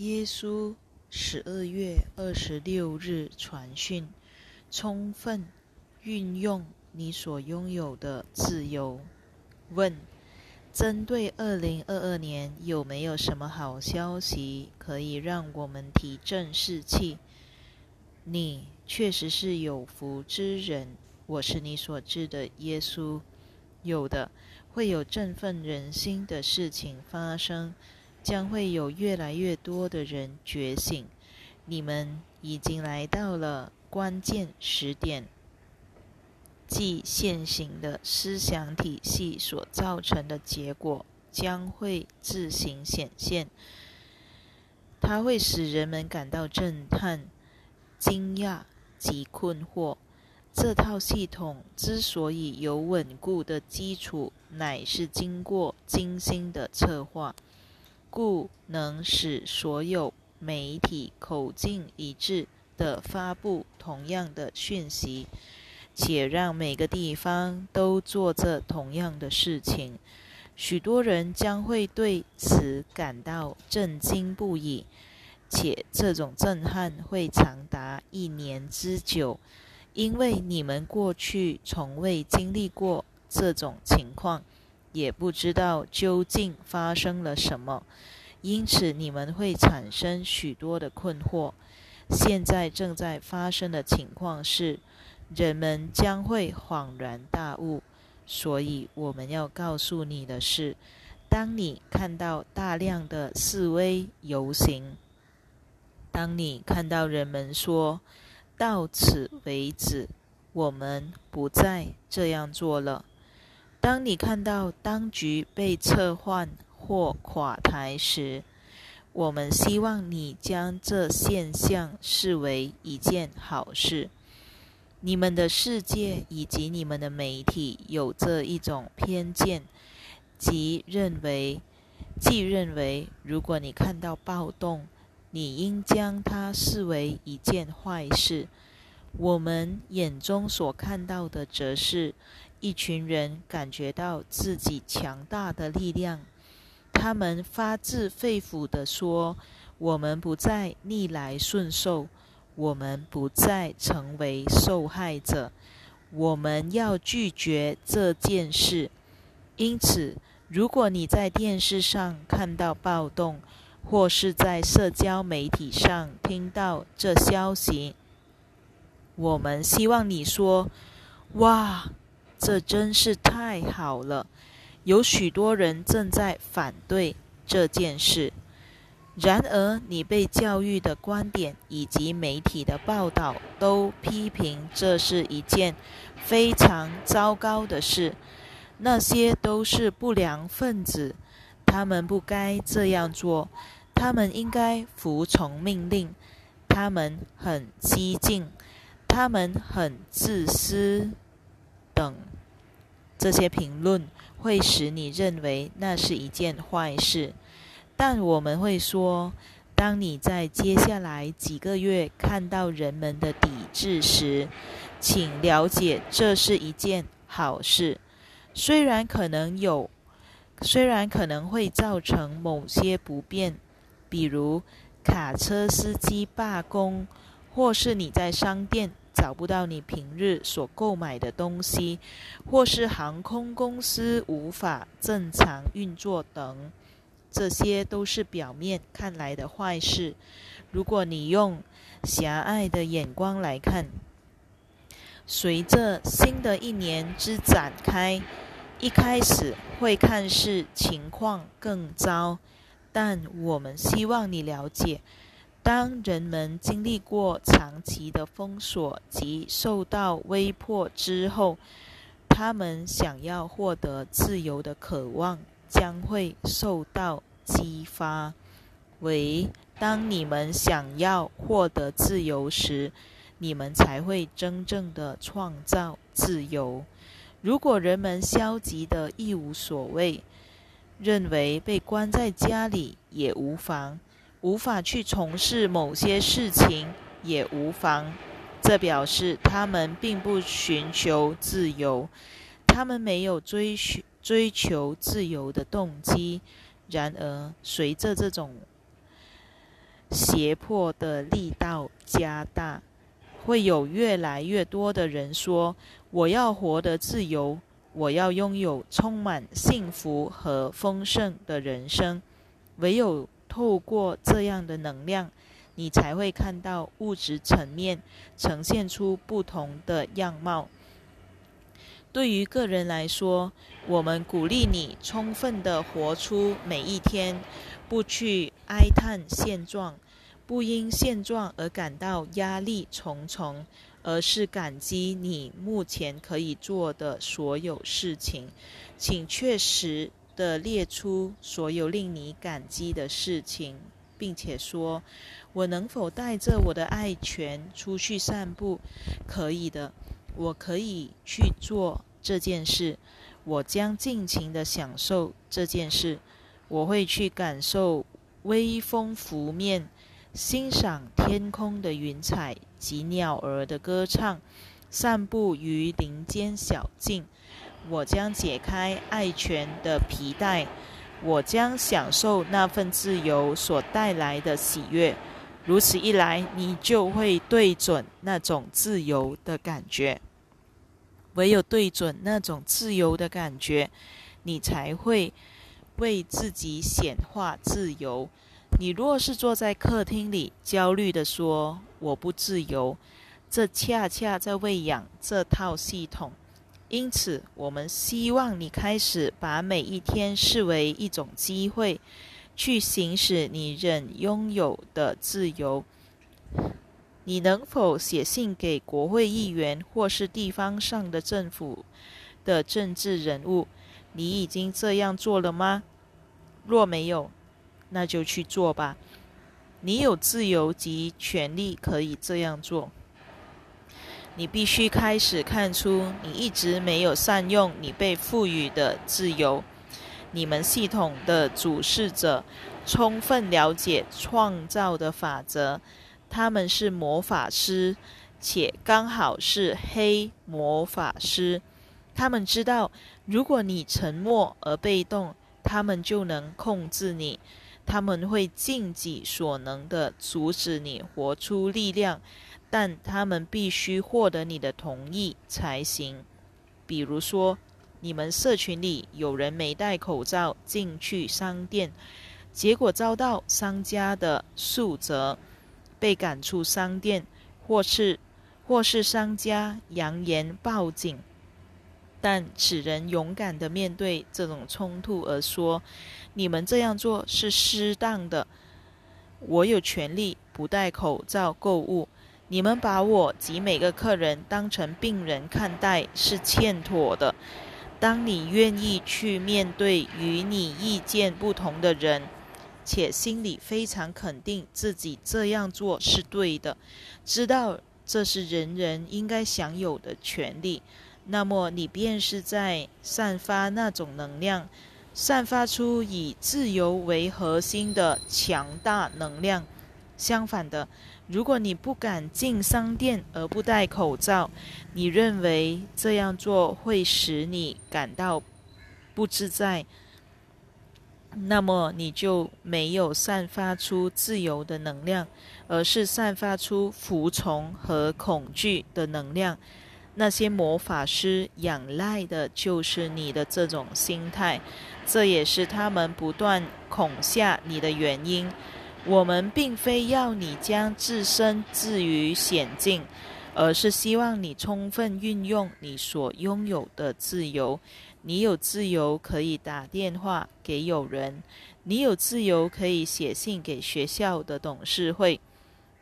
耶稣十二月二十六日传讯：充分运用你所拥有的自由。问：针对二零二二年，有没有什么好消息可以让我们提振士气？你确实是有福之人。我是你所知的耶稣。有的会有振奋人心的事情发生。将会有越来越多的人觉醒。你们已经来到了关键时点，即现行的思想体系所造成的结果将会自行显现。它会使人们感到震撼、惊讶及困惑。这套系统之所以有稳固的基础，乃是经过精心的策划。故能使所有媒体口径一致地发布同样的讯息，且让每个地方都做着同样的事情。许多人将会对此感到震惊不已，且这种震撼会长达一年之久，因为你们过去从未经历过这种情况。也不知道究竟发生了什么，因此你们会产生许多的困惑。现在正在发生的情况是，人们将会恍然大悟。所以我们要告诉你的是：当你看到大量的示威游行，当你看到人们说“到此为止，我们不再这样做了”。当你看到当局被撤换或垮台时，我们希望你将这现象视为一件好事。你们的世界以及你们的媒体有这一种偏见，即认为，即认为，如果你看到暴动，你应将它视为一件坏事。我们眼中所看到的，则是。一群人感觉到自己强大的力量，他们发自肺腑地说：“我们不再逆来顺受，我们不再成为受害者，我们要拒绝这件事。”因此，如果你在电视上看到暴动，或是在社交媒体上听到这消息，我们希望你说：“哇！”这真是太好了！有许多人正在反对这件事。然而，你被教育的观点以及媒体的报道都批评这是一件非常糟糕的事。那些都是不良分子，他们不该这样做，他们应该服从命令。他们很激进，他们很自私。等这些评论会使你认为那是一件坏事，但我们会说，当你在接下来几个月看到人们的抵制时，请了解这是一件好事。虽然可能有，虽然可能会造成某些不便，比如卡车司机罢工，或是你在商店。找不到你平日所购买的东西，或是航空公司无法正常运作等，这些都是表面看来的坏事。如果你用狭隘的眼光来看，随着新的一年之展开，一开始会看似情况更糟，但我们希望你了解。当人们经历过长期的封锁及受到威迫之后，他们想要获得自由的渴望将会受到激发。为当你们想要获得自由时，你们才会真正的创造自由。如果人们消极的一无所谓，认为被关在家里也无妨。无法去从事某些事情也无妨，这表示他们并不寻求自由，他们没有追寻追求自由的动机。然而，随着这种胁迫的力道加大，会有越来越多的人说：“我要活得自由，我要拥有充满幸福和丰盛的人生。”唯有透过这样的能量，你才会看到物质层面呈现出不同的样貌。对于个人来说，我们鼓励你充分的活出每一天，不去哀叹现状，不因现状而感到压力重重，而是感激你目前可以做的所有事情。请确实的列出所有令你感激的事情，并且说：“我能否带着我的爱犬出去散步？可以的。”我可以去做这件事，我将尽情的享受这件事。我会去感受微风拂面，欣赏天空的云彩及鸟儿的歌唱，散步于林间小径。我将解开爱犬的皮带，我将享受那份自由所带来的喜悦。如此一来，你就会对准那种自由的感觉。唯有对准那种自由的感觉，你才会为自己显化自由。你若是坐在客厅里，焦虑地说“我不自由”，这恰恰在喂养这套系统。因此，我们希望你开始把每一天视为一种机会。去行使你仍拥有的自由。你能否写信给国会议员或是地方上的政府的政治人物？你已经这样做了吗？若没有，那就去做吧。你有自由及权利可以这样做。你必须开始看出，你一直没有善用你被赋予的自由。你们系统的主事者充分了解创造的法则，他们是魔法师，且刚好是黑魔法师。他们知道，如果你沉默而被动，他们就能控制你。他们会尽己所能的阻止你活出力量，但他们必须获得你的同意才行。比如说。你们社群里有人没戴口罩进去商店，结果遭到商家的诉责，被赶出商店，或是或是商家扬言报警，但此人勇敢的面对这种冲突而说：“你们这样做是适当的，我有权利不戴口罩购物。你们把我及每个客人当成病人看待是欠妥的。”当你愿意去面对与你意见不同的人，且心里非常肯定自己这样做是对的，知道这是人人应该享有的权利，那么你便是在散发那种能量，散发出以自由为核心的强大能量。相反的，如果你不敢进商店而不戴口罩，你认为这样做会使你感到不自在，那么你就没有散发出自由的能量，而是散发出服从和恐惧的能量。那些魔法师仰赖的就是你的这种心态，这也是他们不断恐吓你的原因。我们并非要你将自身置于险境，而是希望你充分运用你所拥有的自由。你有自由可以打电话给友人，你有自由可以写信给学校的董事会，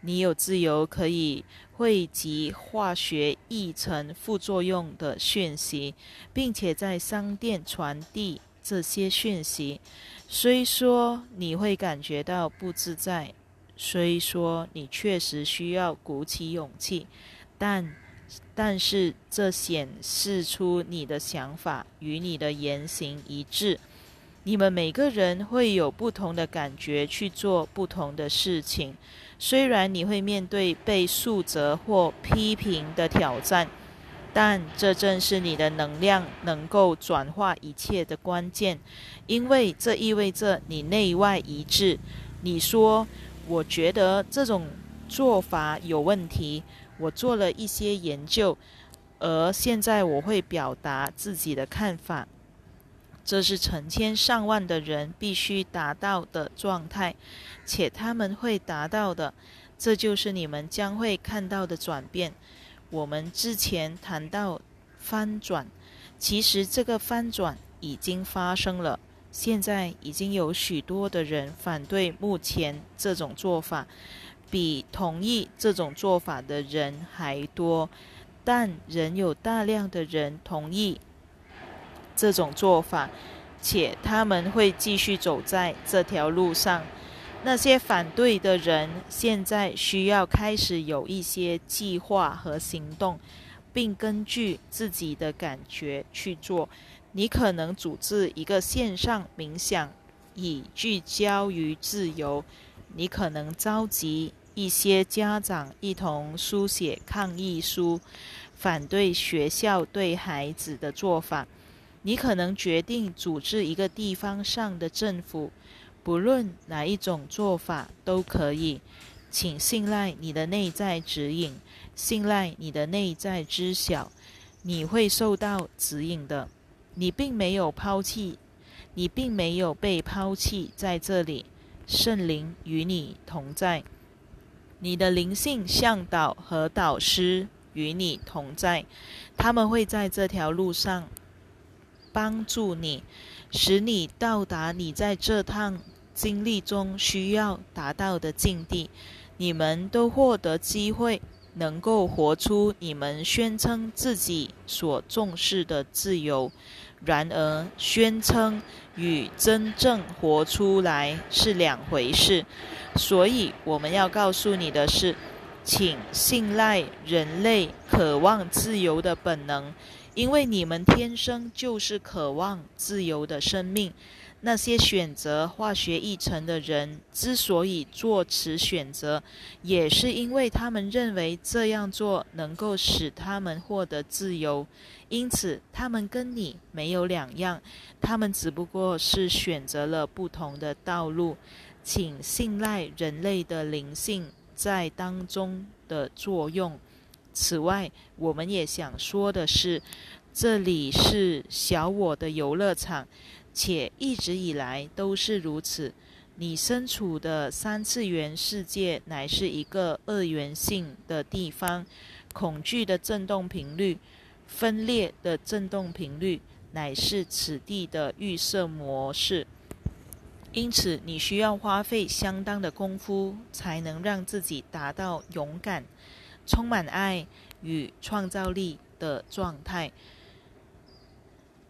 你有自由可以汇集化学异成副作用的讯息，并且在商店传递。这些讯息，虽说你会感觉到不自在，虽说你确实需要鼓起勇气，但但是这显示出你的想法与你的言行一致。你们每个人会有不同的感觉去做不同的事情，虽然你会面对被诉责或批评的挑战。但这正是你的能量能够转化一切的关键，因为这意味着你内外一致。你说：“我觉得这种做法有问题。我做了一些研究，而现在我会表达自己的看法。这是成千上万的人必须达到的状态，且他们会达到的。这就是你们将会看到的转变。我们之前谈到翻转，其实这个翻转已经发生了。现在已经有许多的人反对目前这种做法，比同意这种做法的人还多，但仍有大量的人同意这种做法，且他们会继续走在这条路上。那些反对的人现在需要开始有一些计划和行动，并根据自己的感觉去做。你可能组织一个线上冥想，以聚焦于自由。你可能召集一些家长一同书写抗议书，反对学校对孩子的做法。你可能决定组织一个地方上的政府。不论哪一种做法都可以，请信赖你的内在指引，信赖你的内在知晓，你会受到指引的。你并没有抛弃，你并没有被抛弃在这里。圣灵与你同在，你的灵性向导和导师与你同在，他们会在这条路上帮助你，使你到达你在这趟。经历中需要达到的境地，你们都获得机会，能够活出你们宣称自己所重视的自由。然而，宣称与真正活出来是两回事。所以，我们要告诉你的是，请信赖人类渴望自由的本能，因为你们天生就是渴望自由的生命。那些选择化学议程的人之所以做此选择，也是因为他们认为这样做能够使他们获得自由。因此，他们跟你没有两样，他们只不过是选择了不同的道路。请信赖人类的灵性在当中的作用。此外，我们也想说的是，这里是小我的游乐场。且一直以来都是如此。你身处的三次元世界乃是一个二元性的地方，恐惧的振动频率、分裂的振动频率乃是此地的预设模式。因此，你需要花费相当的功夫，才能让自己达到勇敢、充满爱与创造力的状态，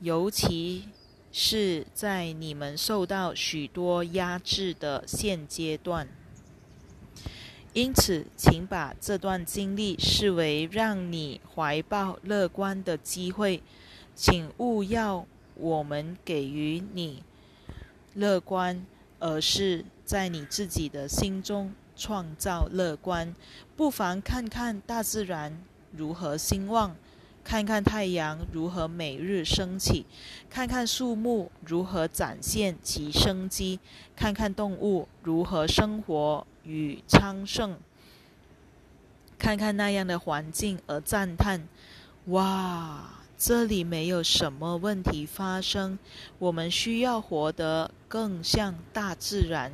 尤其。是在你们受到许多压制的现阶段，因此，请把这段经历视为让你怀抱乐观的机会。请勿要我们给予你乐观，而是在你自己的心中创造乐观。不妨看看大自然如何兴旺。看看太阳如何每日升起，看看树木如何展现其生机，看看动物如何生活与昌盛，看看那样的环境而赞叹：哇，这里没有什么问题发生。我们需要活得更像大自然，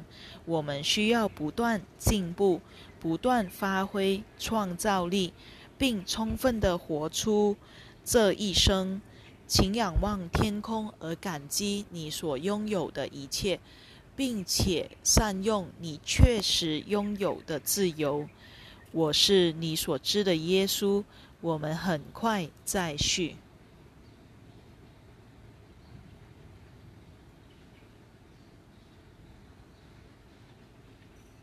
我们需要不断进步，不断发挥创造力。并充分地活出这一生，请仰望天空而感激你所拥有的一切，并且善用你确实拥有的自由。我是你所知的耶稣。我们很快再续。